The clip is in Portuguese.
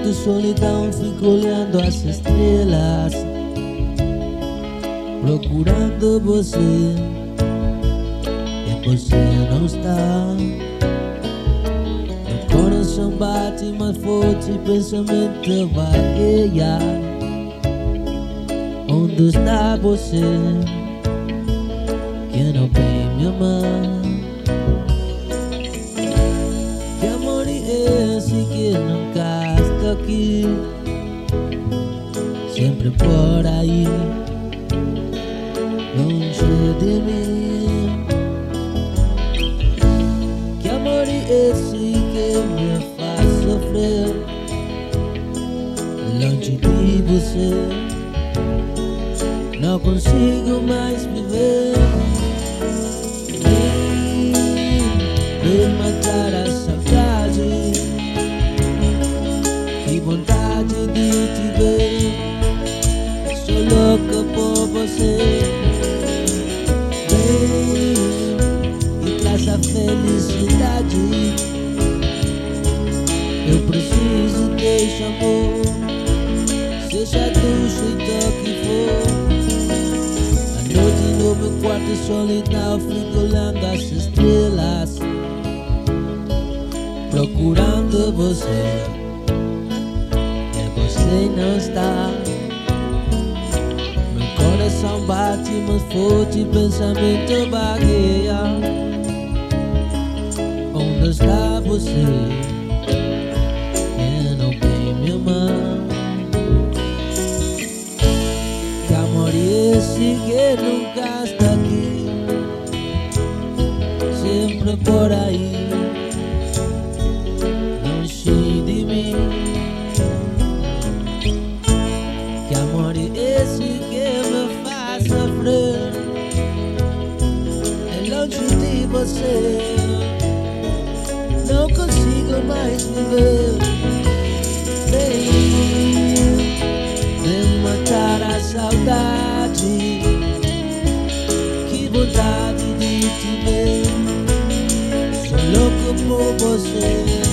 quarto solidão fico olhando as estrelas Procurando você. E você não está. Meu coração bate mais forte Pensamento vagueia. Onde está você? Que não vem me amar aqui. Sempre por aí. Longe de mim. Que amor é esse que me faz sofrer? Longe de você. Não consigo mais viver. Vem matar a você. Vem e traz a felicidade. Eu preciso desse amor. Seja do jeito que for. No meu quarto solidão Fico olhando as estrelas. Procurando você. E você não está coração bate mais forte Pensamento vagueia Onde está você? Que não vem me amar Que amor é esse que nunca esse que me faz sofrer É longe de você Não consigo mais viver Vem, vem matar a saudade Que vontade de te ver Sou louco por você